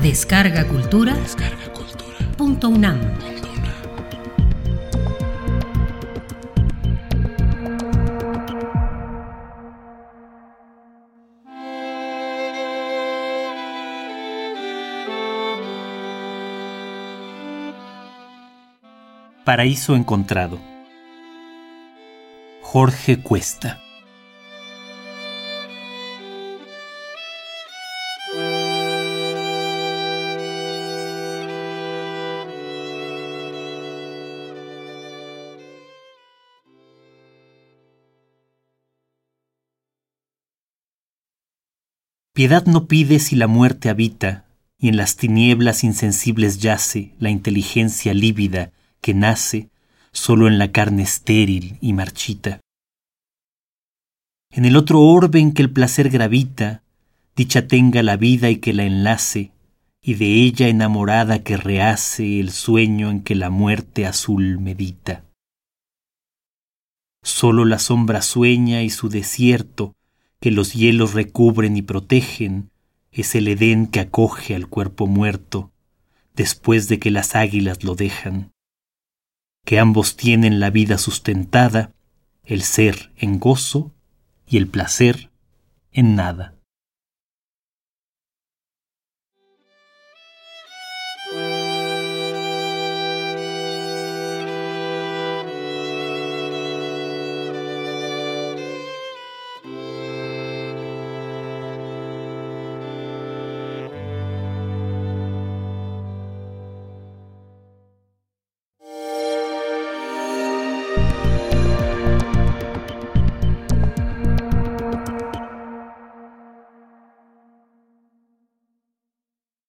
Descarga Cultura. Descarga Cultura. Punto UNAM. Paraíso encontrado. Jorge Cuesta. Piedad no pide si la muerte habita, y en las tinieblas insensibles yace la inteligencia lívida que nace solo en la carne estéril y marchita. En el otro orbe en que el placer gravita, dicha tenga la vida y que la enlace, y de ella enamorada que rehace el sueño en que la muerte azul medita. Solo la sombra sueña y su desierto, que los hielos recubren y protegen, es el Edén que acoge al cuerpo muerto, después de que las águilas lo dejan. Que ambos tienen la vida sustentada, el ser en gozo y el placer en nada.